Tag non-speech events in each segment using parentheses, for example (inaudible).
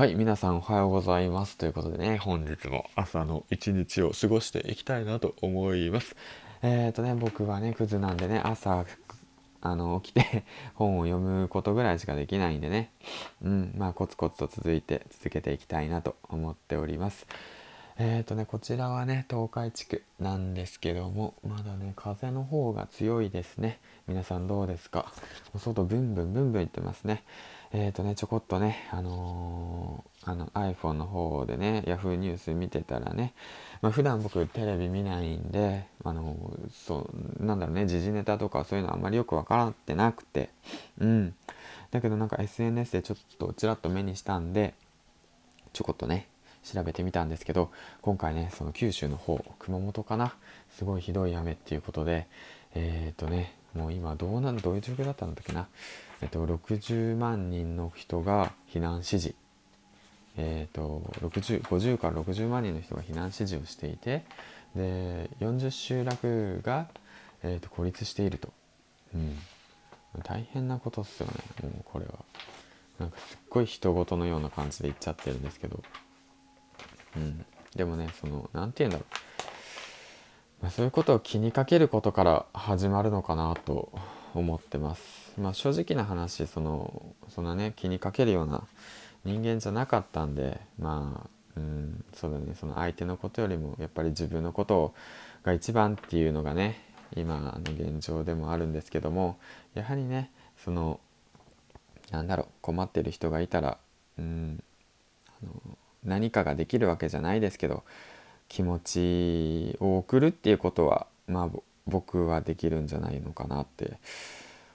はい、皆さんおはようございます。ということでね、本日も朝の一日を過ごしていきたいなと思います。えっ、ー、とね、僕はね、クズなんでね、朝、あの、起きて (laughs) 本を読むことぐらいしかできないんでね、うん、まあ、コツコツと続いて続けていきたいなと思っております。えっ、ー、とね、こちらはね、東海地区なんですけども、まだね、風の方が強いですね。皆さんどうですか？お外ブンブンブンブン言ってますね。えっ、ー、とね、ちょこっとね、あのー、あの iPhone の方でね、Yahoo ニュース見てたらね、まあ、普段僕テレビ見ないんで、あのー、そう、なんだろうね、時事ネタとかそういうのあんまりよく分からってなくて、うん。だけどなんか SNS でちょっとちらっと目にしたんで、ちょこっとね、調べてみたんですけど、今回ね、その九州の方、熊本かな、すごいひどい雨っていうことで、えっ、とね、もう今どうなんどういう状況だったんだっけな。えっと60万人の人が避難指示。えっと60 50から60万人の人が避難指示をしていてで40集落が、えー、と孤立していると、うん、大変なことっすよね。もうこれは。なんかすっごい人事のような感じで言っちゃってるんですけど、うん、でもねその何て言うんだろう、そういうことを気にかけることから始まるのかなと思ってます。まあ、正直な話そのそんなね気にかけるような人間じゃなかったんでまあうんそうだねその相手のことよりもやっぱり自分のことが一番っていうのがね今の現状でもあるんですけどもやはりねそのなんだろう困ってる人がいたらうんあの何かができるわけじゃないですけど気持ちを送るっていうことはまあ僕はできるんじゃないのかなって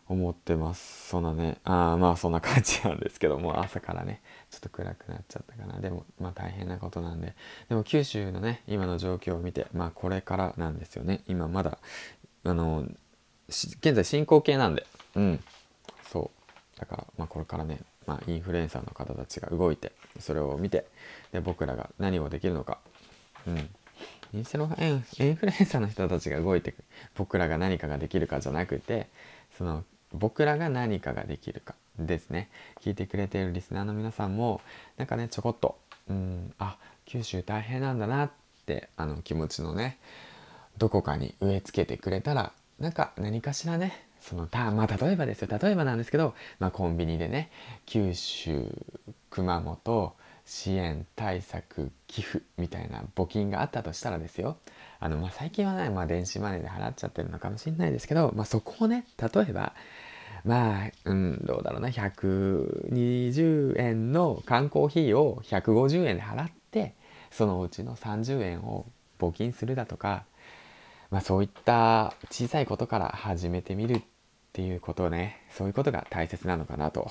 思ってます。そんなねあまあそんな感じなんですけども朝からねちょっと暗くなっちゃったかな。でもまあ大変なことなんで。でも九州のね今の状況を見てまあこれからなんですよね。今まだあの現在進行形なんで。うん。そう。だからまあこれからねまあインフルエンサーの方たちが動いてそれを見てで僕らが何をできるのかうん。インフルエンサーの人たちが動いて僕らが何かができるかじゃなくてその僕らが何かができるかですね。聞いてくれているリスナーの皆さんもなんかねちょこっとうんあ九州大変なんだなってあの気持ちのねどこかに植え付けてくれたらなんか何かしらねそのたまあ例えばですよ。例えばなんですけど、まあ、コンビニでね九州熊本支援対策寄付みたいな募金があったとしたらですよ。あの、まあ、最近はね、まあ、電子マネーで払っちゃってるのかもしれないですけど、まあ、そこをね例えばまあ、うん、どうだろうな120円の缶コーヒーを150円で払ってそのうちの30円を募金するだとか、まあ、そういった小さいことから始めてみるっていうことねそういうことが大切なのかなと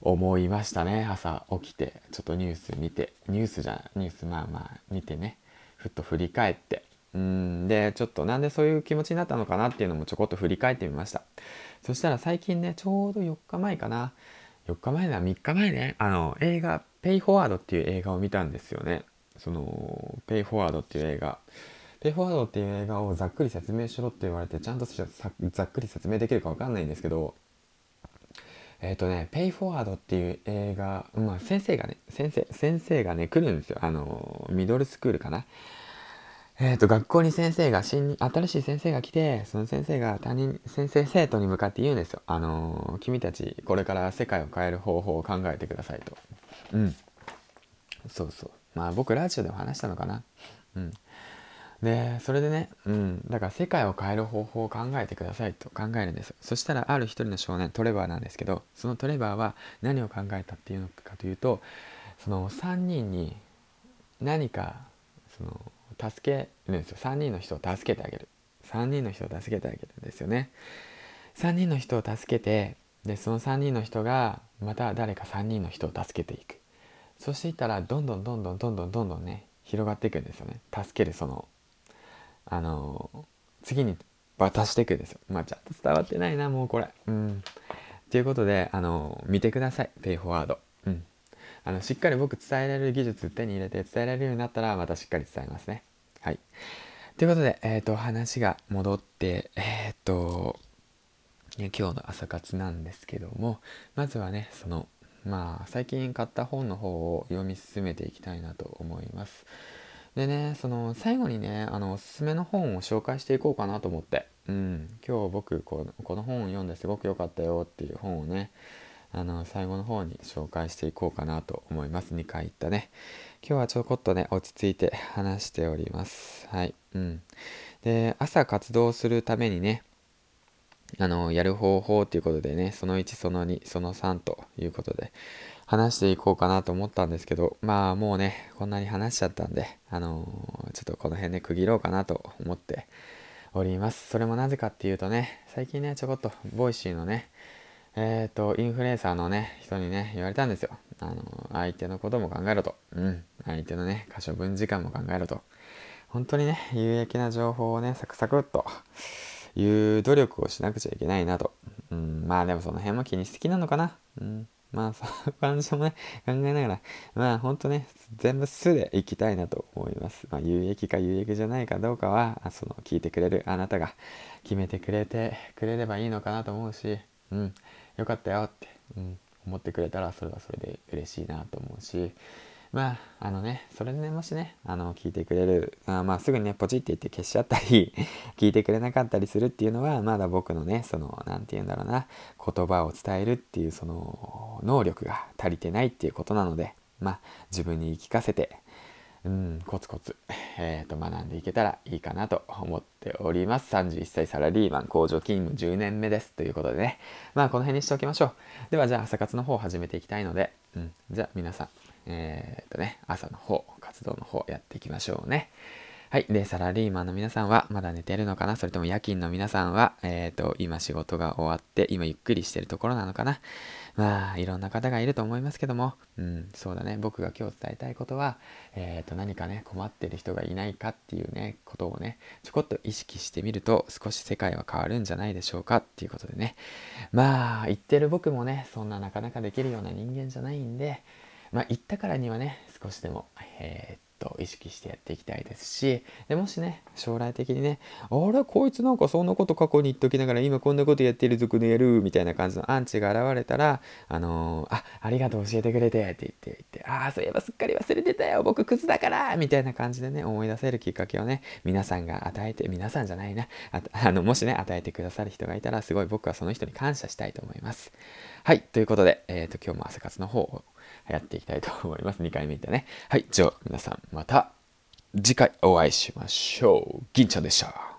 思いましたね。朝起きてちょっとニュース見てニュースじゃニュースまあまあ見てね。ふっと振り返って。うんでちょっとなんでそういう気持ちになったのかなっていうのもちょこっと振り返ってみました。そしたら最近ねちょうど4日前かな。4日前だ3日前ね。あの映画「ペイフォワード」っていう映画を見たんですよね。その「ペイフォワード」っていう映画。ペイフォワードっていう映画をざっくり説明しろって言われてちゃんとざっくり説明できるか分かんないんですけどえっ、ー、とね、ペイフォワードっていう映画、まあ先生がね、先生、先生がね、来るんですよ。あの、ミドルスクールかな。えっ、ー、と、学校に先生が、新、新しい先生が来て、その先生が他人、先生、生徒に向かって言うんですよ。あの、君たち、これから世界を変える方法を考えてくださいと。うん。そうそう。まあ僕、ラジオでも話したのかな。うん。でそれでね、うん、だから世界を変える方法を考えてくださいと考えるんです。そしたらある一人の少年トレバーなんですけどそのトレバーは何を考えたっていうのかというとその3人に何かその助けるんですよ。3人の人を助けてあげる。3人の人を助けてあげるんですよね。3人の人を助けてでその3人の人がまた誰か3人の人を助けていく。そしていったらどんどんどんどんどんどんどんどんね広がっていくんですよね。助けるそのあの次に渡していくんですよ。まあちゃんと伝わってないな、もうこれ。うん。ということで、あの見てください。ペイフォワード。うん。あの、しっかり僕伝えられる技術手に入れて伝えられるようになったら、またしっかり伝えますね。はい。ということで、えっ、ー、と、話が戻って、えっ、ー、と、今日の朝活なんですけども、まずはね、その、まあ最近買った本の方を読み進めていきたいなと思いますでねその最後にねあのおすすめの本を紹介していこうかなと思って。うん。今日僕この本を読んですごく良かったよっていう本をねあの最後の方に紹介していこうかなと思います。2回言ったね。今日はちょこっとね落ち着いて話しております。はい。うん。で朝活動するためにねあのやる方法ということでねその1その2その3ということで話していこうかなと思ったんですけどまあもうねこんなに話しちゃったんであのー、ちょっとこの辺で区切ろうかなと思っております。それもなぜかっていうとね最近ねちょこっとボイシーのねえっ、ー、とインフルエンサーのね人にね言われたんですよ。あのー、相手のことも考えろと。うん。相手のね可処分時間も考えろと。本当にね有益な情報をねサクサクっという努力をしなくちゃいけないなと。うん、まあでもその辺も気にしすぎなのかな。うん、まあそういう感じもね、考えながら、まあほんとね、全部素でいきたいなと思います。まあ有益か有益じゃないかどうかは、その聞いてくれるあなたが決めてくれてくれればいいのかなと思うし、うん、よかったよって、うん、思ってくれたらそれはそれで嬉しいなと思うし、まあ、あのね、それでね、もしね、あの、聞いてくれる、あまあ、すぐにね、ポチって言って消しちゃったり (laughs) 聞いてくれなかったりするっていうのは、まだ僕のね、その、なんて言うんだろうな、言葉を伝えるっていう、その、能力が足りてないっていうことなので、まあ、自分に言い聞かせて、うん、コツコツ、えーと、学んでいけたらいいかなと思っております。31歳サラリーマン工場勤務10年目です。ということでね、まあこの辺にしておきましょう。ではじゃあ朝活の方を始めていきたいので、うん、じゃあ皆さん、えー、っとね、朝の方、活動の方やっていきましょうね。はい。で、サラリーマンの皆さんはまだ寝てるのかな？それとも夜勤の皆さんは、えっ、と、今仕事が終わって、今ゆっくりしてるところなのかな？まあ、いろんな方がいると思いますけども、うん、そうだね。僕が今日伝えたいことは、えっ、と、何かね、困ってる人がいないかっていうね、ことをね、ちょこっと意識してみると、少し世界は変わるんじゃないでしょうかっていうことでね。まあ、言ってる僕もね、そんななかなかできるような人間じゃないんで、まあ、言ったからにはね少しでも、えー、っと意識してやっていきたいですしでもしね将来的にねあれこいつなんかそんなこと過去に言っときながら今こんなことやってるぞこのやるみたいな感じのアンチが現れたらあのー、あありがとう教えてくれてって言って言ってああそういえばすっかり忘れてたよ僕クズだからみたいな感じでね思い出せるきっかけをね皆さんが与えて皆さんじゃないなああのもしね与えてくださる人がいたらすごい僕はその人に感謝したいと思います。はいということで、えーと、今日も朝活の方をやっていきたいと思います。2回目だね。はい、じゃあ皆さんまた次回お会いしましょう。銀ちゃんでした。